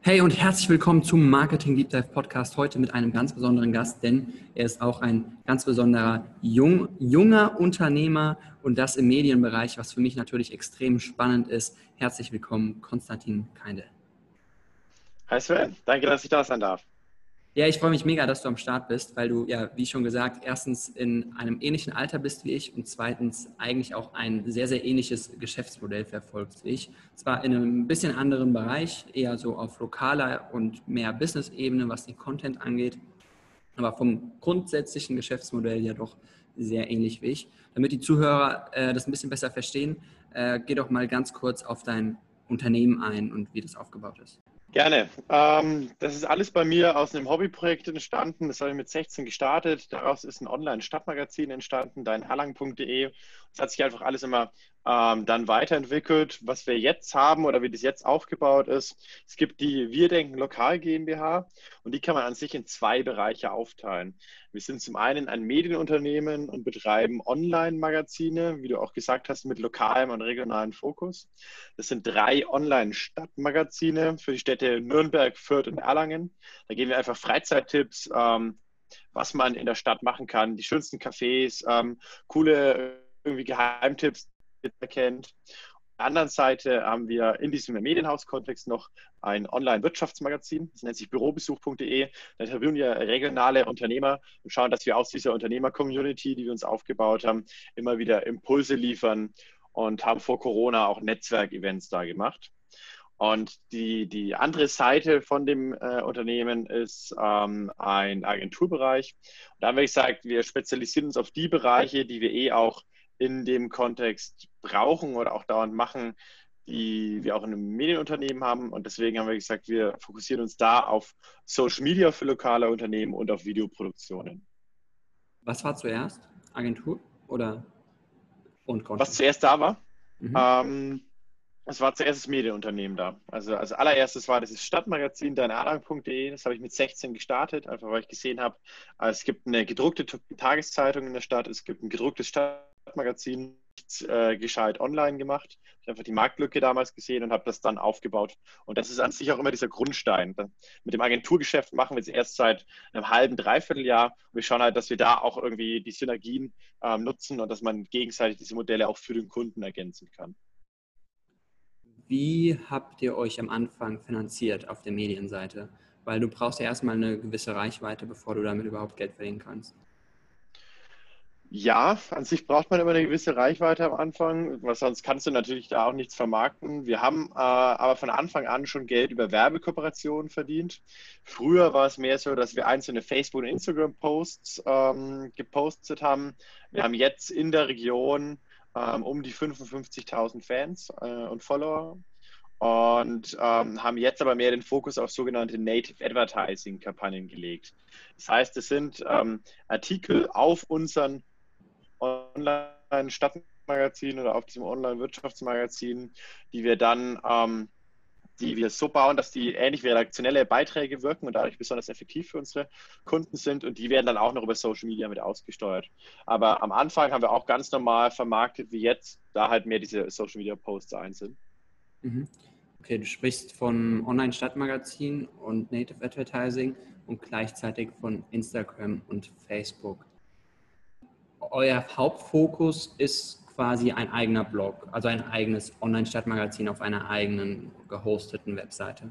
Hey und herzlich willkommen zum Marketing Deep Dive Podcast. Heute mit einem ganz besonderen Gast, denn er ist auch ein ganz besonderer jung, junger Unternehmer und das im Medienbereich, was für mich natürlich extrem spannend ist. Herzlich willkommen, Konstantin Keinde. Hi Sven, danke, dass ich da sein darf. Ja, ich freue mich mega, dass du am Start bist, weil du ja, wie schon gesagt, erstens in einem ähnlichen Alter bist wie ich und zweitens eigentlich auch ein sehr, sehr ähnliches Geschäftsmodell verfolgst wie ich. Zwar in einem bisschen anderen Bereich, eher so auf lokaler und mehr Business-Ebene, was den Content angeht, aber vom grundsätzlichen Geschäftsmodell ja doch sehr ähnlich wie ich. Damit die Zuhörer äh, das ein bisschen besser verstehen, äh, geh doch mal ganz kurz auf dein Unternehmen ein und wie das aufgebaut ist. Gerne. Ähm, das ist alles bei mir aus einem Hobbyprojekt entstanden. Das habe ich mit 16 gestartet. Daraus ist ein Online-Stadtmagazin entstanden, deinerlang.de. Es hat sich einfach alles immer ähm, dann weiterentwickelt. Was wir jetzt haben oder wie das jetzt aufgebaut ist, es gibt die Wir denken Lokal GmbH und die kann man an sich in zwei Bereiche aufteilen. Wir sind zum einen ein Medienunternehmen und betreiben Online-Magazine, wie du auch gesagt hast, mit lokalem und regionalem Fokus. Das sind drei Online-Stadtmagazine für die Städte Nürnberg, Fürth und Erlangen. Da geben wir einfach Freizeittipps, ähm, was man in der Stadt machen kann, die schönsten Cafés, ähm, coole irgendwie Geheimtipps, die man kennt. Auf der anderen Seite haben wir in diesem Medienhaus-Kontext noch ein Online-Wirtschaftsmagazin, das nennt sich bürobesuch.de. Da interviewen wir regionale Unternehmer und schauen, dass wir aus dieser Unternehmer-Community, die wir uns aufgebaut haben, immer wieder Impulse liefern und haben vor Corona auch Netzwerkevents da gemacht. Und die, die andere Seite von dem äh, Unternehmen ist ähm, ein Agenturbereich. Und da haben wir gesagt, wir spezialisieren uns auf die Bereiche, die wir eh auch in dem Kontext brauchen oder auch dauernd machen, die wir auch in einem Medienunternehmen haben. Und deswegen haben wir gesagt, wir fokussieren uns da auf Social Media für lokale Unternehmen und auf Videoproduktionen. Was war zuerst? Agentur oder und Content? Was zuerst da war? Mhm. Ähm, es war zuerst das Medienunternehmen da. Also als allererstes war das Stadtmagazin deineradang.de. Das habe ich mit 16 gestartet, einfach weil ich gesehen habe, es gibt eine gedruckte Tageszeitung in der Stadt, es gibt ein gedrucktes Stadtmagazin, äh, gescheit online gemacht. Ich habe einfach die Marktlücke damals gesehen und habe das dann aufgebaut. Und das ist an sich auch immer dieser Grundstein. Mit dem Agenturgeschäft machen wir es erst seit einem halben, dreiviertel Jahr. Wir schauen halt, dass wir da auch irgendwie die Synergien ähm, nutzen und dass man gegenseitig diese Modelle auch für den Kunden ergänzen kann. Wie habt ihr euch am Anfang finanziert auf der Medienseite? Weil du brauchst ja erstmal eine gewisse Reichweite, bevor du damit überhaupt Geld verdienen kannst. Ja, an sich braucht man immer eine gewisse Reichweite am Anfang, weil sonst kannst du natürlich da auch nichts vermarkten. Wir haben äh, aber von Anfang an schon Geld über Werbekooperationen verdient. Früher war es mehr so, dass wir einzelne Facebook- und Instagram-Posts ähm, gepostet haben. Wir haben jetzt in der Region ähm, um die 55.000 Fans äh, und Follower und ähm, haben jetzt aber mehr den Fokus auf sogenannte Native Advertising Kampagnen gelegt. Das heißt, es sind ähm, Artikel auf unseren Online-Stadtmagazin oder auf diesem Online-Wirtschaftsmagazin, die wir dann ähm, die wir so bauen, dass die ähnlich wie redaktionelle Beiträge wirken und dadurch besonders effektiv für unsere Kunden sind und die werden dann auch noch über Social Media mit ausgesteuert. Aber am Anfang haben wir auch ganz normal vermarktet wie jetzt, da halt mehr diese Social Media Posts ein sind. Mhm. Okay, du sprichst von Online-Stadtmagazin und Native Advertising und gleichzeitig von Instagram und Facebook. Euer Hauptfokus ist quasi ein eigener Blog, also ein eigenes Online-Stadtmagazin auf einer eigenen gehosteten Webseite.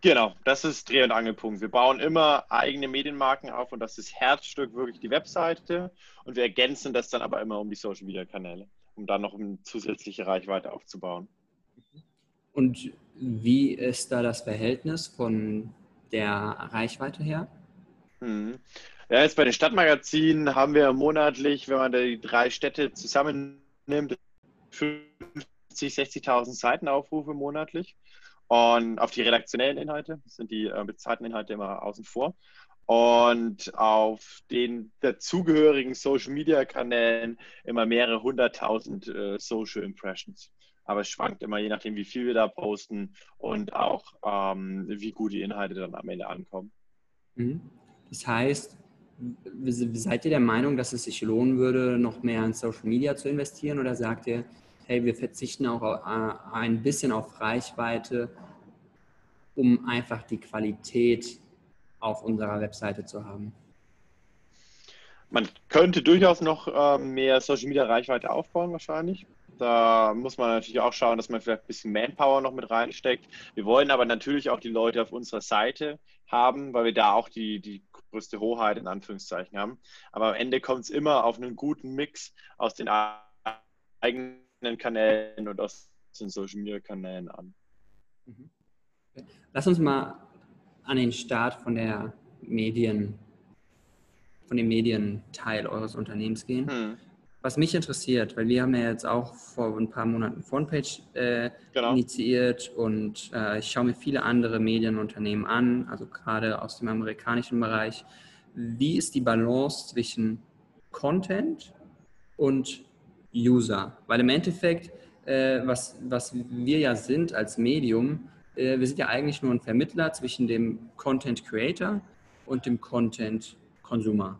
Genau, das ist Dreh- und Angelpunkt. Wir bauen immer eigene Medienmarken auf und das ist Herzstück wirklich die Webseite und wir ergänzen das dann aber immer um die Social-Media-Kanäle, um dann noch eine zusätzliche Reichweite aufzubauen. Und wie ist da das Verhältnis von der Reichweite her? Hm. Ja, jetzt bei den Stadtmagazinen haben wir monatlich, wenn man die drei Städte zusammen nimmt 50, 60.000 Seitenaufrufe monatlich. Und auf die redaktionellen Inhalte sind die äh, bezahlten Inhalte immer außen vor. und auf den dazugehörigen Social Media Kanälen immer mehrere hunderttausend äh, Social Impressions. Aber es schwankt immer, je nachdem, wie viel wir da posten und auch ähm, wie gut die Inhalte dann am Ende ankommen. Mhm. Das heißt, seid ihr der Meinung, dass es sich lohnen würde, noch mehr in Social Media zu investieren oder sagt ihr, hey, wir verzichten auch ein bisschen auf Reichweite, um einfach die Qualität auf unserer Webseite zu haben? Man könnte durchaus noch äh, mehr Social Media Reichweite aufbauen, wahrscheinlich. Da muss man natürlich auch schauen, dass man vielleicht ein bisschen Manpower noch mit reinsteckt. Wir wollen aber natürlich auch die Leute auf unserer Seite haben, weil wir da auch die, die größte Hoheit in Anführungszeichen haben. Aber am Ende kommt es immer auf einen guten Mix aus den eigenen Kanälen und aus den Social Media Kanälen an. Lass uns mal an den Start von der Medien, von dem Medienteil eures Unternehmens gehen. Hm. Was mich interessiert, weil wir haben ja jetzt auch vor ein paar Monaten Frontpage äh, genau. initiiert und äh, ich schaue mir viele andere Medienunternehmen an, also gerade aus dem amerikanischen Bereich. Wie ist die Balance zwischen Content und User? Weil im Endeffekt, äh, was, was wir ja sind als Medium, äh, wir sind ja eigentlich nur ein Vermittler zwischen dem Content Creator und dem Content Consumer.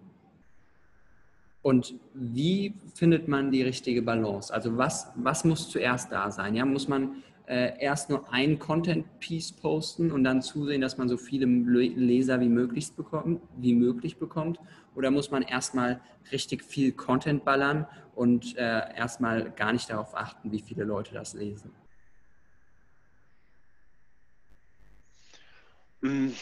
Und wie findet man die richtige Balance? Also was, was muss zuerst da sein? Ja, muss man äh, erst nur ein Content-Piece posten und dann zusehen, dass man so viele Leser wie möglich bekommt, wie möglich bekommt? Oder muss man erstmal richtig viel Content ballern und äh, erstmal gar nicht darauf achten, wie viele Leute das lesen? Hm,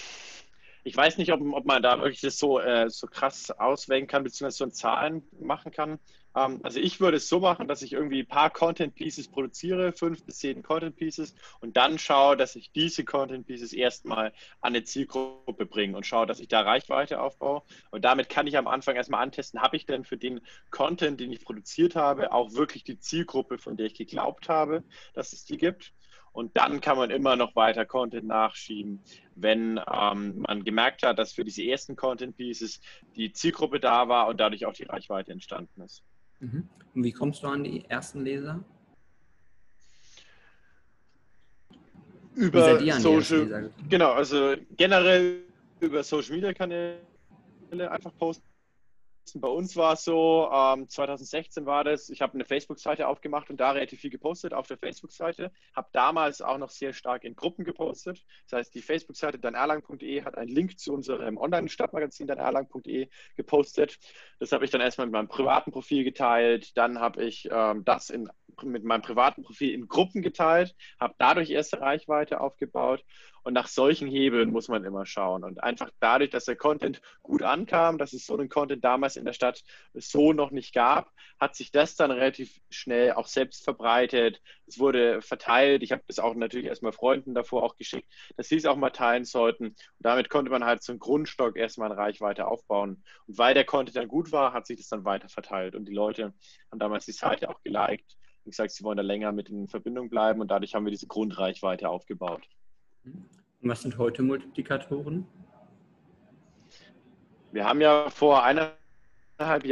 ich weiß nicht, ob, ob man da wirklich das so, äh, so krass auswählen kann, beziehungsweise so in Zahlen machen kann. Ähm, also ich würde es so machen, dass ich irgendwie ein paar Content Pieces produziere, fünf bis zehn Content Pieces und dann schaue, dass ich diese Content Pieces erstmal an eine Zielgruppe bringe und schaue, dass ich da Reichweite aufbaue. Und damit kann ich am Anfang erstmal antesten, habe ich denn für den Content, den ich produziert habe, auch wirklich die Zielgruppe, von der ich geglaubt habe, dass es die gibt. Und dann kann man immer noch weiter Content nachschieben, wenn ähm, man gemerkt hat, dass für diese ersten Content Pieces die Zielgruppe da war und dadurch auch die Reichweite entstanden ist. Mhm. Und wie kommst du an die ersten Leser? Über Social, genau, also generell über Social Media Kanäle einfach posten bei uns war es so, ähm, 2016 war das, ich habe eine Facebook-Seite aufgemacht und da relativ viel gepostet auf der Facebook-Seite. Habe damals auch noch sehr stark in Gruppen gepostet. Das heißt, die Facebook-Seite danerlang.de hat einen Link zu unserem Online-Stadtmagazin danerlang.de gepostet. Das habe ich dann erstmal mit meinem privaten Profil geteilt. Dann habe ich ähm, das in, mit meinem privaten Profil in Gruppen geteilt, habe dadurch erste Reichweite aufgebaut und nach solchen Hebeln muss man immer schauen. Und einfach dadurch, dass der Content gut ankam, dass es so einen Content damals in der Stadt so noch nicht gab, hat sich das dann relativ schnell auch selbst verbreitet. Es wurde verteilt. Ich habe das auch natürlich erstmal Freunden davor auch geschickt, dass sie es auch mal teilen sollten. Und damit konnte man halt so einen Grundstock erstmal in Reichweite aufbauen. Und weil der Content dann gut war, hat sich das dann weiter verteilt. Und die Leute haben damals die Seite auch geliked und gesagt, sie wollen da länger mit in Verbindung bleiben. Und dadurch haben wir diese Grundreichweite aufgebaut. Und was sind heute Multiplikatoren? Wir haben ja vor eineinhalb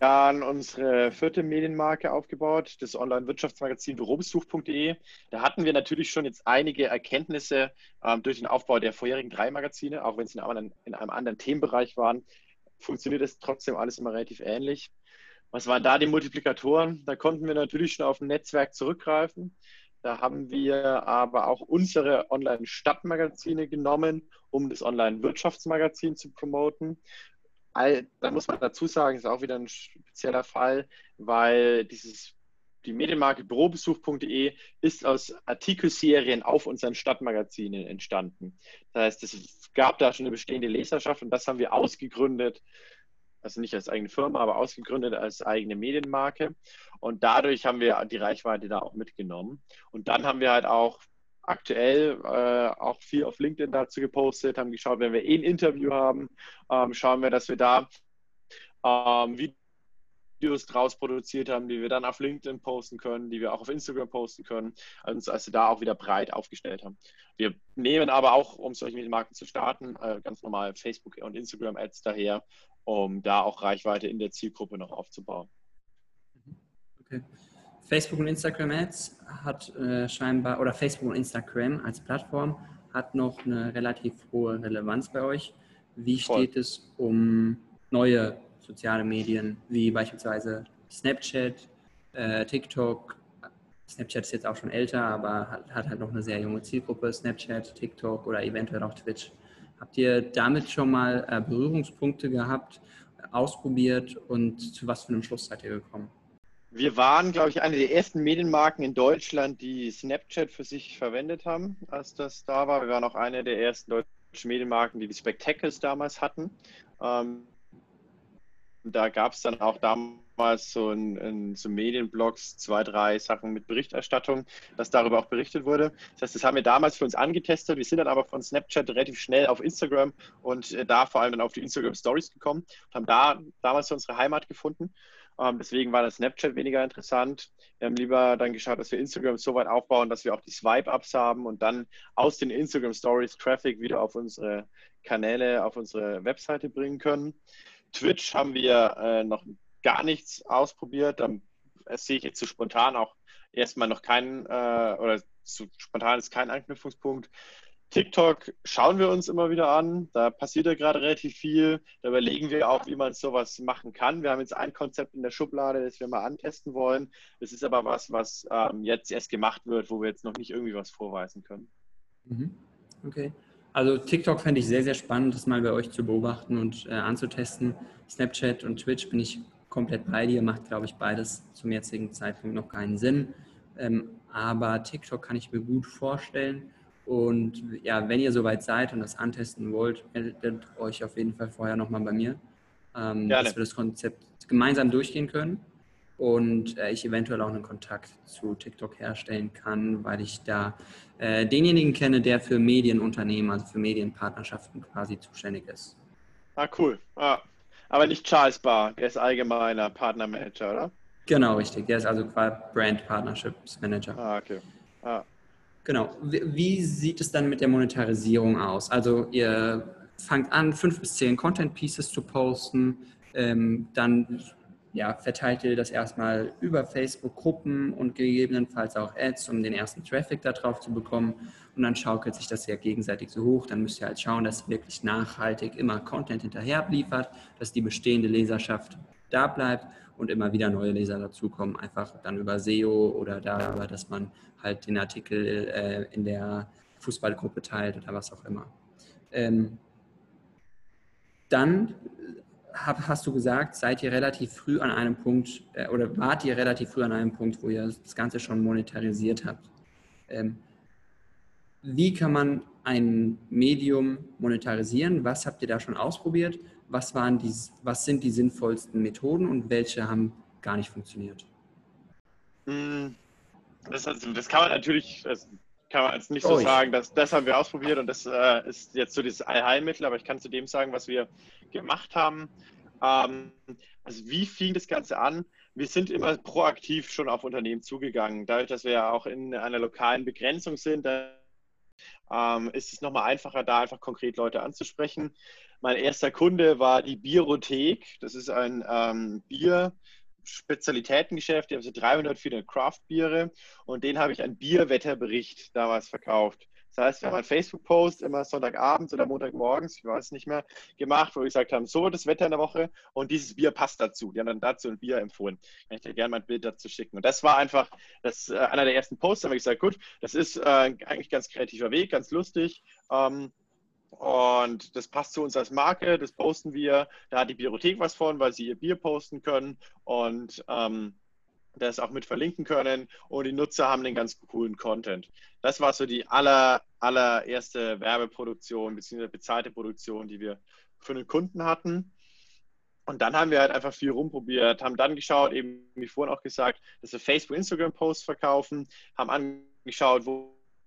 Jahren unsere vierte Medienmarke aufgebaut, das Online-Wirtschaftsmagazin bürobesuch.de. Da hatten wir natürlich schon jetzt einige Erkenntnisse ähm, durch den Aufbau der vorherigen drei Magazine, auch wenn sie in einem, in einem anderen Themenbereich waren, funktioniert es trotzdem alles immer relativ ähnlich. Was waren da die Multiplikatoren? Da konnten wir natürlich schon auf ein Netzwerk zurückgreifen. Da haben wir aber auch unsere Online-Stadtmagazine genommen, um das Online-Wirtschaftsmagazin zu promoten. Da muss man dazu sagen, ist auch wieder ein spezieller Fall, weil dieses die Medienmarke bürobesuch.de ist aus Artikelserien auf unseren Stadtmagazinen entstanden. Das heißt, es gab da schon eine bestehende Leserschaft und das haben wir ausgegründet also nicht als eigene Firma, aber ausgegründet als eigene Medienmarke. Und dadurch haben wir die Reichweite da auch mitgenommen. Und dann haben wir halt auch aktuell äh, auch viel auf LinkedIn dazu gepostet, haben geschaut, wenn wir eh ein Interview haben, ähm, schauen wir, dass wir da ähm, Videos draus produziert haben, die wir dann auf LinkedIn posten können, die wir auch auf Instagram posten können, also, also da auch wieder breit aufgestellt haben. Wir nehmen aber auch, um solche Marken zu starten, äh, ganz normal Facebook und Instagram Ads daher, um da auch Reichweite in der Zielgruppe noch aufzubauen. Okay. Facebook und Instagram Ads hat äh, scheinbar, oder Facebook und Instagram als Plattform hat noch eine relativ hohe Relevanz bei euch. Wie Voll. steht es um neue soziale Medien, wie beispielsweise Snapchat, äh, TikTok? Snapchat ist jetzt auch schon älter, aber hat, hat halt noch eine sehr junge Zielgruppe. Snapchat, TikTok oder eventuell auch Twitch. Habt ihr damit schon mal äh, Berührungspunkte gehabt, ausprobiert und zu was für einem Schluss seid ihr gekommen? Wir waren, glaube ich, eine der ersten Medienmarken in Deutschland, die Snapchat für sich verwendet haben, als das da war. Wir waren auch eine der ersten deutschen Medienmarken, die die Spectacles damals hatten. Ähm, da gab es dann auch damals so in, in so Medienblogs zwei, drei Sachen mit Berichterstattung, dass darüber auch berichtet wurde. Das heißt, das haben wir damals für uns angetestet. Wir sind dann aber von Snapchat relativ schnell auf Instagram und äh, da vor allem dann auf die Instagram Stories gekommen und haben da damals unsere Heimat gefunden ähm, deswegen war das Snapchat weniger interessant. Wir haben lieber dann geschaut, dass wir Instagram so weit aufbauen, dass wir auch die Swipe-Ups haben und dann aus den Instagram Stories Traffic wieder auf unsere Kanäle, auf unsere Webseite bringen können. Twitch haben wir äh, noch gar nichts ausprobiert. Da sehe ich jetzt zu so spontan auch erstmal noch keinen, äh, oder zu spontan ist kein Anknüpfungspunkt. TikTok schauen wir uns immer wieder an. Da passiert ja gerade relativ viel. Da überlegen wir auch, wie man sowas machen kann. Wir haben jetzt ein Konzept in der Schublade, das wir mal antesten wollen. Das ist aber was, was ähm, jetzt erst gemacht wird, wo wir jetzt noch nicht irgendwie was vorweisen können. Mhm. Okay. Also TikTok fände ich sehr, sehr spannend, das mal bei euch zu beobachten und äh, anzutesten. Snapchat und Twitch bin ich komplett bei dir, macht, glaube ich, beides zum jetzigen Zeitpunkt noch keinen Sinn. Ähm, aber TikTok kann ich mir gut vorstellen. Und ja, wenn ihr soweit seid und das antesten wollt, meldet euch auf jeden Fall vorher nochmal bei mir, ähm, dass wir das Konzept gemeinsam durchgehen können und äh, ich eventuell auch einen Kontakt zu TikTok herstellen kann, weil ich da äh, denjenigen kenne, der für Medienunternehmen, also für Medienpartnerschaften quasi zuständig ist. Ah, cool. Ah, aber nicht Charles Barr, der ist allgemeiner Partnermanager, oder? Genau, richtig. Der ist also quasi Brand Partnerships Manager. Ah, okay. Ah. Genau. Wie sieht es dann mit der Monetarisierung aus? Also ihr fangt an, fünf bis zehn Content Pieces zu posten, ähm, dann ja, verteilt ihr das erstmal über Facebook-Gruppen und gegebenenfalls auch Ads, um den ersten Traffic da drauf zu bekommen. Und dann schaukelt sich das ja gegenseitig so hoch. Dann müsst ihr halt schauen, dass wirklich nachhaltig immer Content hinterher liefert, dass die bestehende Leserschaft da bleibt und immer wieder neue Leser dazukommen, einfach dann über SEO oder darüber, dass man halt den Artikel äh, in der Fußballgruppe teilt oder was auch immer. Ähm, dann hab, hast du gesagt, seid ihr relativ früh an einem Punkt äh, oder wart ihr relativ früh an einem Punkt, wo ihr das Ganze schon monetarisiert habt. Ähm, wie kann man ein Medium monetarisieren? Was habt ihr da schon ausprobiert? was, waren die, was sind die sinnvollsten Methoden und welche haben gar nicht funktioniert? Hm, das, also, das kann man natürlich, das kann man jetzt nicht so oh, sagen, dass das haben wir ausprobiert und das äh, ist jetzt so dieses Allheilmittel, aber ich kann zu dem sagen, was wir gemacht haben. Ähm, also wie fing das Ganze an? Wir sind immer proaktiv schon auf Unternehmen zugegangen. Dadurch, dass wir ja auch in einer lokalen Begrenzung sind, ähm, ist es nochmal einfacher, da einfach konkret Leute anzusprechen. Mein erster Kunde war die Bierothek. Das ist ein ähm, Bier. Spezialitätengeschäft, die haben so 300, 400 Craft-Biere und den habe ich einen Bierwetterbericht damals verkauft. Das heißt, wir haben einen Facebook-Post immer Sonntagabends oder Montagmorgens, ich weiß nicht mehr, gemacht, wo wir gesagt haben, so das Wetter in der Woche und dieses Bier passt dazu. Die haben dann dazu ein Bier empfohlen. Ich dir gerne mein Bild dazu schicken. Und das war einfach das, äh, einer der ersten Posts, da habe ich gesagt, gut, das ist äh, eigentlich ganz kreativer Weg, ganz lustig. Ähm, und das passt zu uns als Marke, das posten wir. Da hat die Bibliothek was von, weil sie ihr Bier posten können. Und ähm, das auch mit verlinken können und die Nutzer haben den ganz coolen Content. Das war so die aller, allererste Werbeproduktion bzw. bezahlte Produktion, die wir für einen Kunden hatten. Und dann haben wir halt einfach viel rumprobiert, haben dann geschaut, eben wie vorhin auch gesagt, dass wir Facebook, Instagram-Posts verkaufen, haben angeschaut,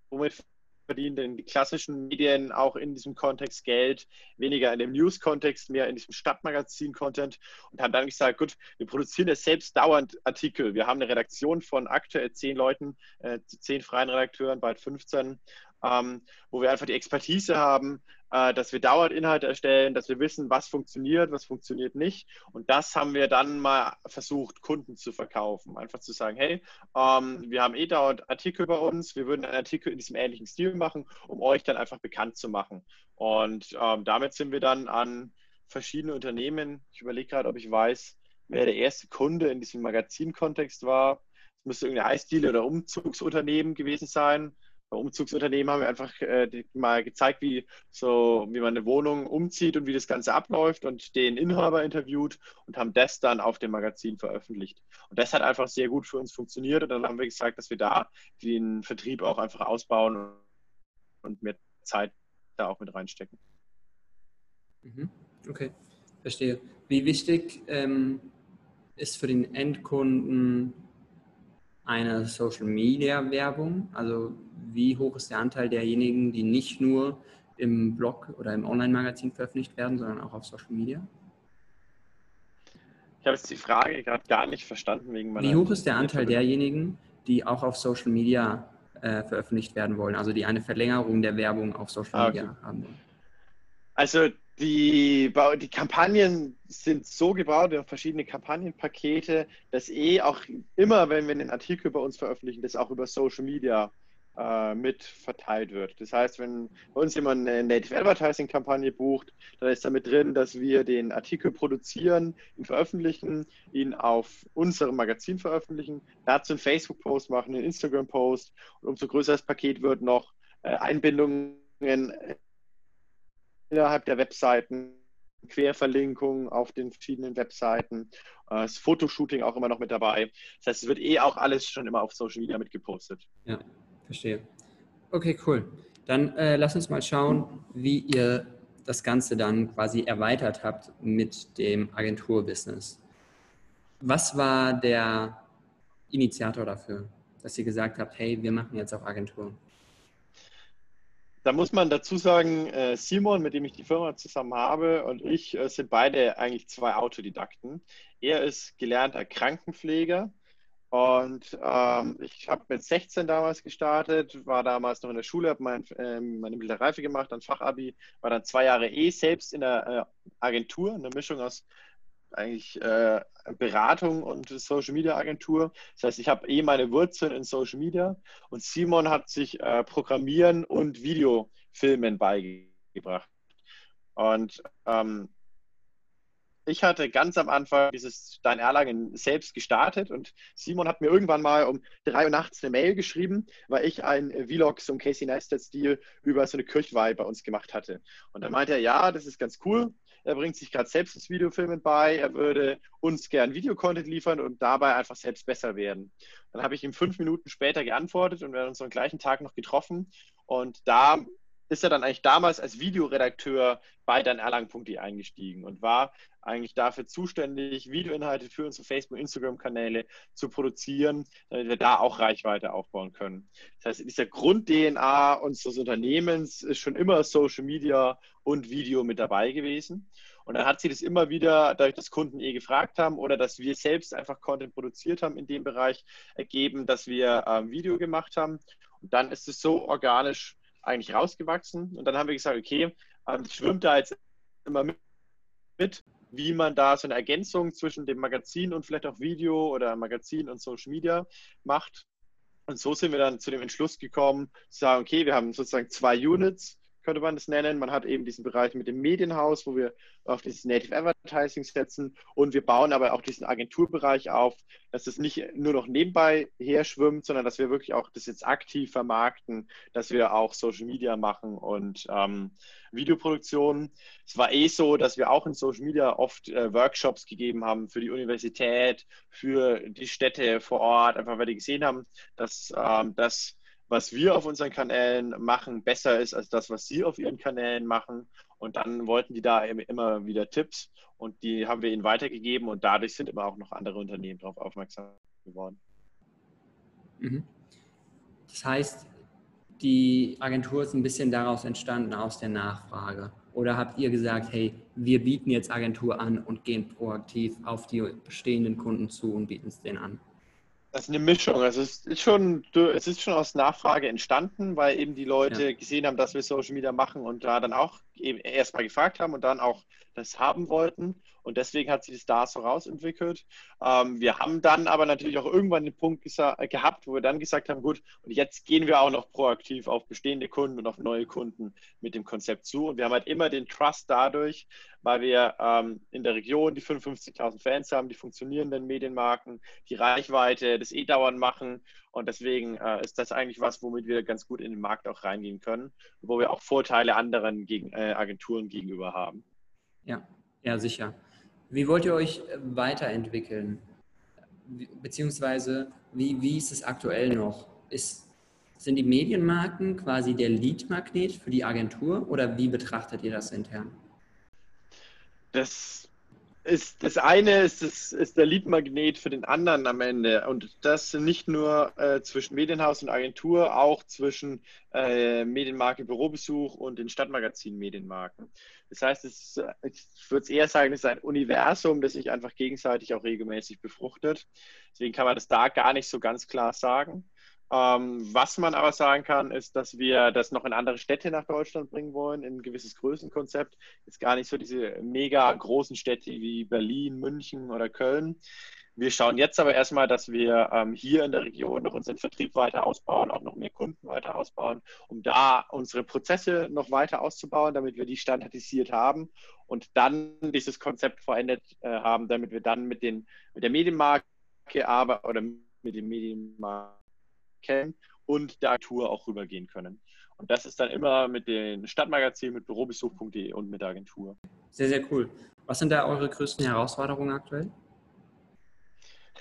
womit verdienen in die klassischen Medien auch in diesem Kontext Geld, weniger in dem News-Kontext, mehr in diesem Stadtmagazin-Content und haben dann gesagt, gut, wir produzieren ja selbst dauernd Artikel. Wir haben eine Redaktion von aktuell zehn Leuten, äh, zehn freien Redakteuren, bald 15 ähm, wo wir einfach die Expertise haben, äh, dass wir dauernd Inhalte erstellen, dass wir wissen, was funktioniert, was funktioniert nicht. Und das haben wir dann mal versucht, Kunden zu verkaufen. Einfach zu sagen, hey, ähm, wir haben eh dauernd Artikel bei uns, wir würden einen Artikel in diesem ähnlichen Stil machen, um euch dann einfach bekannt zu machen. Und ähm, damit sind wir dann an verschiedene Unternehmen, ich überlege gerade, ob ich weiß, wer der erste Kunde in diesem Magazinkontext war. Es müsste irgendeine Eisdiele oder Umzugsunternehmen gewesen sein. Bei Umzugsunternehmen haben wir einfach äh, mal gezeigt, wie, so, wie man eine Wohnung umzieht und wie das Ganze abläuft und den Inhaber interviewt und haben das dann auf dem Magazin veröffentlicht. Und das hat einfach sehr gut für uns funktioniert und dann haben wir gesagt, dass wir da den Vertrieb auch einfach ausbauen und mehr Zeit da auch mit reinstecken. Mhm. Okay, verstehe. Wie wichtig ähm, ist für den Endkunden eine Social Media Werbung? Also wie hoch ist der Anteil derjenigen, die nicht nur im Blog oder im Online-Magazin veröffentlicht werden, sondern auch auf Social Media? Ich habe jetzt die Frage gerade gar nicht verstanden wegen meiner. Wie hoch ist der Anteil derjenigen, die auch auf Social Media äh, veröffentlicht werden wollen, also die eine Verlängerung der Werbung auf Social ah, Media okay. haben wollen? Also die, die Kampagnen sind so gebaut, wir haben verschiedene Kampagnenpakete, dass eh auch immer, wenn wir einen Artikel bei uns veröffentlichen, das auch über Social Media äh, mit verteilt wird. Das heißt, wenn bei uns jemand eine Native Advertising Kampagne bucht, dann ist damit drin, dass wir den Artikel produzieren, ihn veröffentlichen, ihn auf unserem Magazin veröffentlichen, dazu einen Facebook-Post machen, einen Instagram-Post und umso größer das Paket wird, noch äh, Einbindungen innerhalb der Webseiten, Querverlinkungen auf den verschiedenen Webseiten, äh, das Fotoshooting auch immer noch mit dabei. Das heißt, es wird eh auch alles schon immer auf Social Media mitgepostet. Ja, verstehe. Okay, cool. Dann äh, lass uns mal schauen, wie ihr das Ganze dann quasi erweitert habt mit dem Agenturbusiness. Was war der Initiator dafür, dass ihr gesagt habt, hey, wir machen jetzt auch Agentur? Da muss man dazu sagen, äh, Simon, mit dem ich die Firma zusammen habe, und ich äh, sind beide eigentlich zwei Autodidakten. Er ist gelernter Krankenpfleger und ähm, ich habe mit 16 damals gestartet, war damals noch in der Schule, habe mein, ähm, meine mittlere Reife gemacht, dann Fachabi, war dann zwei Jahre eh selbst in der äh, Agentur, eine Mischung aus eigentlich äh, Beratung und Social Media Agentur. Das heißt, ich habe eh meine Wurzeln in Social Media und Simon hat sich äh, Programmieren und Videofilmen beigebracht. Und ähm, ich hatte ganz am Anfang dieses Stein Erlangen selbst gestartet und Simon hat mir irgendwann mal um drei Uhr nachts eine Mail geschrieben, weil ich ein Vlog zum Casey Neistat-Stil über so eine Kirchweih bei uns gemacht hatte. Und dann meinte er, ja, das ist ganz cool. Er bringt sich gerade selbst das Videofilmen bei. Er würde uns gern Videocontent liefern und dabei einfach selbst besser werden. Dann habe ich ihm fünf Minuten später geantwortet und wir haben uns am gleichen Tag noch getroffen. Und da ist er dann eigentlich damals als Videoredakteur bei deinerlang.de eingestiegen und war eigentlich dafür zuständig, Videoinhalte für unsere Facebook- und Instagram-Kanäle zu produzieren, damit wir da auch Reichweite aufbauen können. Das heißt, dieser Grund-DNA unseres Unternehmens ist schon immer Social Media und Video mit dabei gewesen. Und dann hat sich das immer wieder, dadurch, dass Kunden eh gefragt haben oder dass wir selbst einfach Content produziert haben in dem Bereich, ergeben, dass wir ähm, Video gemacht haben. Und dann ist es so organisch eigentlich rausgewachsen. Und dann haben wir gesagt, okay, ähm, schwimmt da jetzt immer mit, wie man da so eine Ergänzung zwischen dem Magazin und vielleicht auch Video oder Magazin und Social Media macht. Und so sind wir dann zu dem Entschluss gekommen, zu sagen, okay, wir haben sozusagen zwei Units könnte man das nennen. Man hat eben diesen Bereich mit dem Medienhaus, wo wir auf dieses Native Advertising setzen und wir bauen aber auch diesen Agenturbereich auf, dass das nicht nur noch nebenbei her schwimmt, sondern dass wir wirklich auch das jetzt aktiv vermarkten, dass wir auch Social Media machen und ähm, Videoproduktionen. Es war eh so, dass wir auch in Social Media oft äh, Workshops gegeben haben für die Universität, für die Städte vor Ort, einfach weil die gesehen haben, dass ähm, das was wir auf unseren Kanälen machen, besser ist als das, was sie auf ihren Kanälen machen. Und dann wollten die da immer wieder Tipps und die haben wir ihnen weitergegeben und dadurch sind immer auch noch andere Unternehmen darauf aufmerksam geworden. Mhm. Das heißt, die Agentur ist ein bisschen daraus entstanden, aus der Nachfrage? Oder habt ihr gesagt, hey, wir bieten jetzt Agentur an und gehen proaktiv auf die bestehenden Kunden zu und bieten es denen an? Das ist eine Mischung. Also es ist schon, es ist schon aus Nachfrage entstanden, weil eben die Leute ja. gesehen haben, dass wir Social Media machen und da dann auch eben erstmal gefragt haben und dann auch das haben wollten. Und deswegen hat sich das da so rausentwickelt. Ähm, wir haben dann aber natürlich auch irgendwann den Punkt gehabt, wo wir dann gesagt haben, gut, und jetzt gehen wir auch noch proaktiv auf bestehende Kunden und auf neue Kunden mit dem Konzept zu. Und wir haben halt immer den Trust dadurch, weil wir ähm, in der Region die 55.000 Fans haben, die funktionierenden Medienmarken, die Reichweite, das E-Dauern machen. Und deswegen äh, ist das eigentlich was, womit wir ganz gut in den Markt auch reingehen können, wo wir auch Vorteile anderen gegen, äh, Agenturen gegenüber haben. Ja, ja, sicher. Wie wollt ihr euch weiterentwickeln? Beziehungsweise, wie, wie ist es aktuell noch? Ist, sind die Medienmarken quasi der Lead-Magnet für die Agentur oder wie betrachtet ihr das intern? Das ist das eine ist, das, ist der Lead-Magnet für den anderen am Ende. Und das nicht nur äh, zwischen Medienhaus und Agentur, auch zwischen äh, Medienmarke Bürobesuch und den Stadtmagazin Medienmarken. Das heißt, es, ich würde eher sagen, es ist ein Universum, das sich einfach gegenseitig auch regelmäßig befruchtet. Deswegen kann man das da gar nicht so ganz klar sagen. Ähm, was man aber sagen kann, ist, dass wir das noch in andere Städte nach Deutschland bringen wollen, in ein gewisses Größenkonzept. Jetzt gar nicht so diese mega großen Städte wie Berlin, München oder Köln. Wir schauen jetzt aber erstmal, dass wir ähm, hier in der Region noch unseren Vertrieb weiter ausbauen, auch noch mehr Kunden weiter ausbauen, um da unsere Prozesse noch weiter auszubauen, damit wir die standardisiert haben und dann dieses Konzept verändert äh, haben, damit wir dann mit, den, mit der Medienmarke aber, oder mit dem Medienmarkt kennen und der Agentur auch rübergehen können. Und das ist dann immer mit den Stadtmagazinen, mit bürobesuch.de und mit der Agentur. Sehr, sehr cool. Was sind da eure größten Herausforderungen aktuell?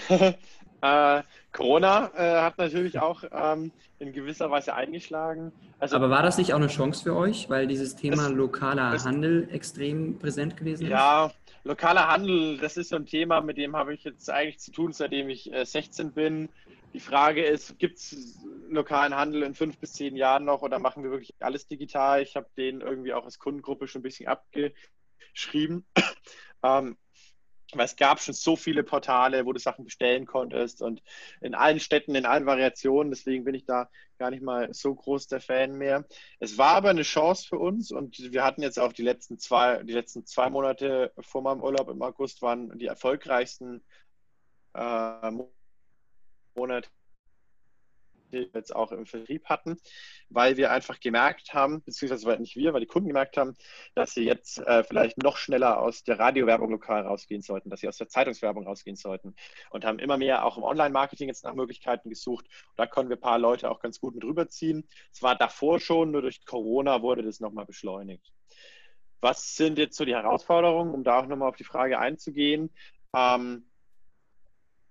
äh, Corona äh, hat natürlich auch ähm, in gewisser Weise eingeschlagen. Also, Aber war das nicht auch eine Chance für euch, weil dieses Thema es, lokaler es, Handel extrem präsent gewesen ist? Ja, lokaler Handel, das ist so ein Thema, mit dem habe ich jetzt eigentlich zu tun, seitdem ich äh, 16 bin. Die Frage ist, gibt es lokalen Handel in fünf bis zehn Jahren noch oder machen wir wirklich alles digital? Ich habe den irgendwie auch als Kundengruppe schon ein bisschen abgeschrieben. ähm, weil es gab schon so viele Portale, wo du Sachen bestellen konntest und in allen Städten, in allen Variationen. Deswegen bin ich da gar nicht mal so groß der Fan mehr. Es war aber eine Chance für uns und wir hatten jetzt auch die letzten zwei, die letzten zwei Monate vor meinem Urlaub im August waren die erfolgreichsten äh, Monate jetzt auch im Vertrieb hatten, weil wir einfach gemerkt haben, beziehungsweise nicht wir, weil die Kunden gemerkt haben, dass sie jetzt äh, vielleicht noch schneller aus der Radiowerbung lokal rausgehen sollten, dass sie aus der Zeitungswerbung rausgehen sollten und haben immer mehr auch im Online-Marketing jetzt nach Möglichkeiten gesucht. Und da konnten wir ein paar Leute auch ganz gut mit rüberziehen. Es war davor schon, nur durch Corona wurde das nochmal beschleunigt. Was sind jetzt so die Herausforderungen, um da auch nochmal auf die Frage einzugehen? Ähm,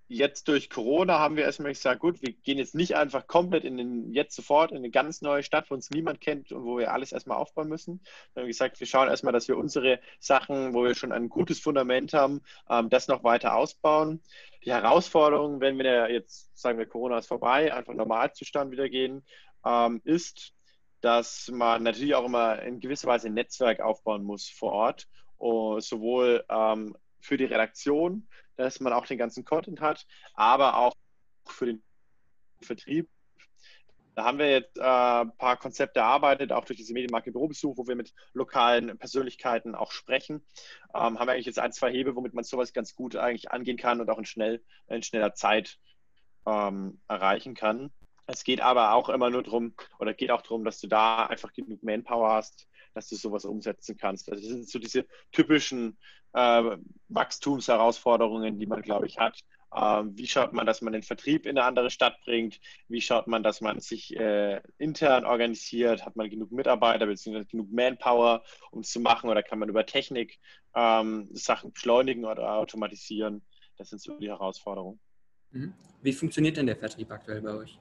jetzt durch Corona haben wir erstmal gesagt, gut, wir gehen jetzt nicht einfach komplett in den, jetzt sofort in eine ganz neue Stadt, wo uns niemand kennt und wo wir alles erstmal aufbauen müssen. Wir haben gesagt, wir schauen erstmal, dass wir unsere Sachen, wo wir schon ein gutes Fundament haben, ähm, das noch weiter ausbauen. Die Herausforderung, wenn wir jetzt, sagen wir, Corona ist vorbei, einfach Normalzustand wieder gehen, ähm, ist, dass man natürlich auch immer in gewisser Weise ein Netzwerk aufbauen muss vor Ort, sowohl ähm, für die Redaktion, dass man auch den ganzen Content hat, aber auch für den Vertrieb. Da haben wir jetzt äh, ein paar Konzepte erarbeitet, auch durch diese Medienmarke Bürobesuch, wo wir mit lokalen Persönlichkeiten auch sprechen. Ähm, haben wir eigentlich jetzt ein, zwei Hebel, womit man sowas ganz gut eigentlich angehen kann und auch in, schnell, in schneller Zeit ähm, erreichen kann. Es geht aber auch immer nur darum, oder geht auch darum, dass du da einfach genug Manpower hast, dass du sowas umsetzen kannst. Also das sind so diese typischen äh, Wachstumsherausforderungen, die man, glaube ich, hat. Ähm, wie schaut man, dass man den Vertrieb in eine andere Stadt bringt? Wie schaut man, dass man sich äh, intern organisiert? Hat man genug Mitarbeiter bzw. genug Manpower, um es zu machen? Oder kann man über Technik ähm, Sachen beschleunigen oder automatisieren? Das sind so die Herausforderungen. Mhm. Wie funktioniert denn der Vertrieb aktuell bei euch?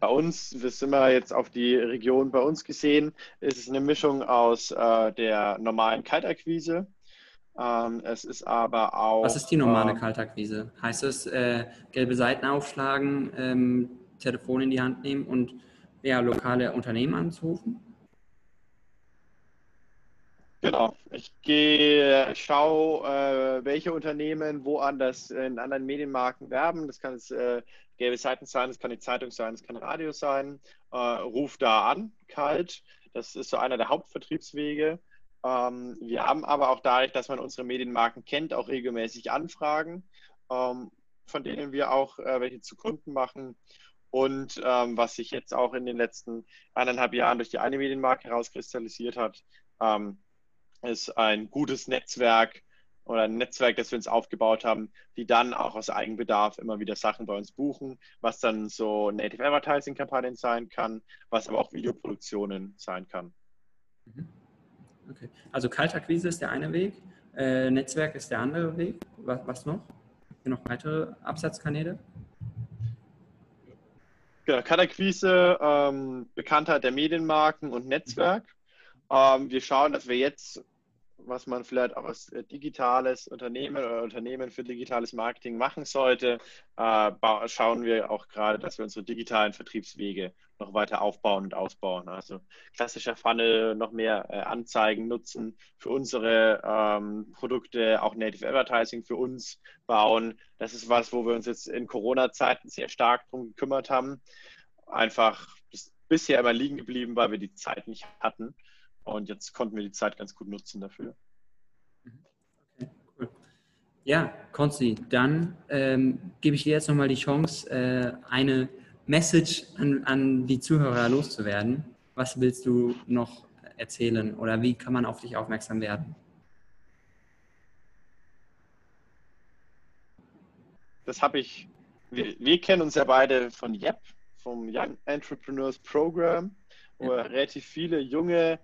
Bei uns, wir sind wir jetzt auf die Region bei uns gesehen, ist es eine Mischung aus äh, der normalen Kaltakquise. Ähm, es ist aber auch. Was ist die normale äh, Kaltakquise? Heißt es, äh, gelbe Seiten aufschlagen, ähm, Telefon in die Hand nehmen und ja, lokale Unternehmen anzurufen? Genau. Ich gehe, schaue, äh, welche Unternehmen woanders in anderen Medienmarken werben. Das kann es äh, gelbe Seiten sein, das kann die Zeitung sein, das kann Radio sein. Äh, ruf da an, kalt. Das ist so einer der Hauptvertriebswege. Ähm, wir haben aber auch dadurch, dass man unsere Medienmarken kennt, auch regelmäßig Anfragen, ähm, von denen wir auch äh, welche zu Kunden machen. Und ähm, was sich jetzt auch in den letzten eineinhalb Jahren durch die eine Medienmarke herauskristallisiert hat, ähm, ist ein gutes Netzwerk oder ein Netzwerk, das wir uns aufgebaut haben, die dann auch aus Eigenbedarf immer wieder Sachen bei uns buchen, was dann so Native Advertising Kampagnen sein kann, was aber auch Videoproduktionen sein kann. Mhm. Okay. Also Kaltakquise ist der eine Weg, äh, Netzwerk ist der andere Weg. Was, was noch? Hier noch weitere Absatzkanäle? Genau, Kaltakquise, ähm, Bekanntheit der Medienmarken und Netzwerk. Ähm, wir schauen, dass wir jetzt, was man vielleicht auch als äh, digitales Unternehmen oder Unternehmen für digitales Marketing machen sollte, äh, schauen wir auch gerade, dass wir unsere digitalen Vertriebswege noch weiter aufbauen und ausbauen. Also klassischer Funnel, noch mehr äh, Anzeigen nutzen für unsere ähm, Produkte, auch Native Advertising für uns bauen. Das ist was, wo wir uns jetzt in Corona-Zeiten sehr stark drum gekümmert haben. Einfach bisher immer liegen geblieben, weil wir die Zeit nicht hatten. Und jetzt konnten wir die Zeit ganz gut nutzen dafür. Okay, cool. Ja, Konzi, dann ähm, gebe ich dir jetzt nochmal die Chance, äh, eine Message an, an die Zuhörer loszuwerden. Was willst du noch erzählen oder wie kann man auf dich aufmerksam werden? Das habe ich, wir, wir, kennen uns ja beide von YEP, vom Young Entrepreneurs Program, wo ja. relativ viele junge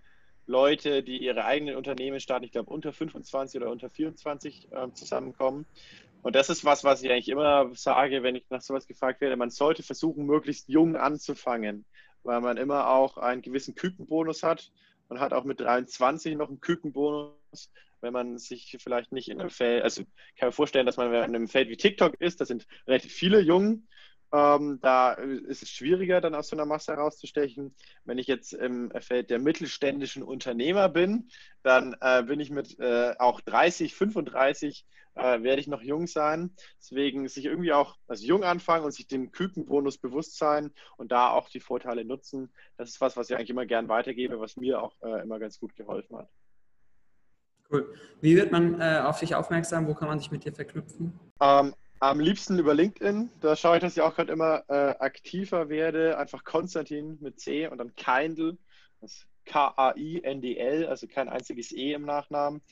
Leute, die ihre eigenen Unternehmen starten, ich glaube unter 25 oder unter 24 äh, zusammenkommen. Und das ist was, was ich eigentlich immer sage, wenn ich nach sowas gefragt werde. Man sollte versuchen, möglichst jung anzufangen, weil man immer auch einen gewissen Kükenbonus hat. Man hat auch mit 23 noch einen Kükenbonus, wenn man sich vielleicht nicht in einem Feld, also kann mir vorstellen, dass man in einem Feld wie TikTok ist, da sind relativ viele Jungen ähm, da ist es schwieriger, dann aus so einer Masse herauszustechen. Wenn ich jetzt im Feld der mittelständischen Unternehmer bin, dann äh, bin ich mit äh, auch 30, 35 äh, werde ich noch jung sein. Deswegen sich irgendwie auch als jung anfangen und sich dem Kükenbonus bewusst sein und da auch die Vorteile nutzen. Das ist was, was ich eigentlich immer gern weitergebe, was mir auch äh, immer ganz gut geholfen hat. Cool. Wie wird man äh, auf dich aufmerksam? Wo kann man sich mit dir verknüpfen? Ähm, am liebsten über LinkedIn. Da schaue ich, dass ich auch gerade immer äh, aktiver werde. Einfach Konstantin mit C und dann Kindle. Das K-A-I-N-D-L, also kein einziges E im Nachnamen.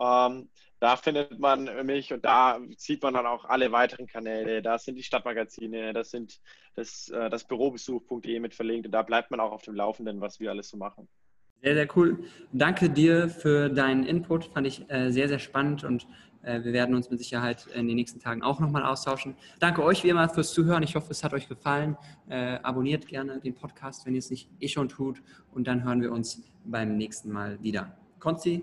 Ähm, da findet man mich und da sieht man dann auch alle weiteren Kanäle. Da sind die Stadtmagazine, das sind das, äh, das Bürobesuch.de mit verlinkt und da bleibt man auch auf dem Laufenden, was wir alles so machen. Sehr, sehr cool. Danke dir für deinen Input. Fand ich äh, sehr, sehr spannend und wir werden uns mit Sicherheit in den nächsten Tagen auch nochmal austauschen. Danke euch wie immer fürs Zuhören. Ich hoffe, es hat euch gefallen. Äh, abonniert gerne den Podcast, wenn ihr es nicht eh schon tut. Und dann hören wir uns beim nächsten Mal wieder. Konzi,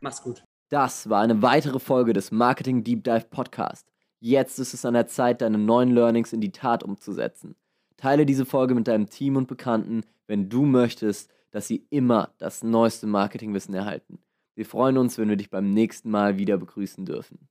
mach's gut. Das war eine weitere Folge des Marketing Deep Dive Podcast. Jetzt ist es an der Zeit, deine neuen Learnings in die Tat umzusetzen. Teile diese Folge mit deinem Team und Bekannten, wenn du möchtest, dass sie immer das neueste Marketingwissen erhalten. Wir freuen uns, wenn wir dich beim nächsten Mal wieder begrüßen dürfen.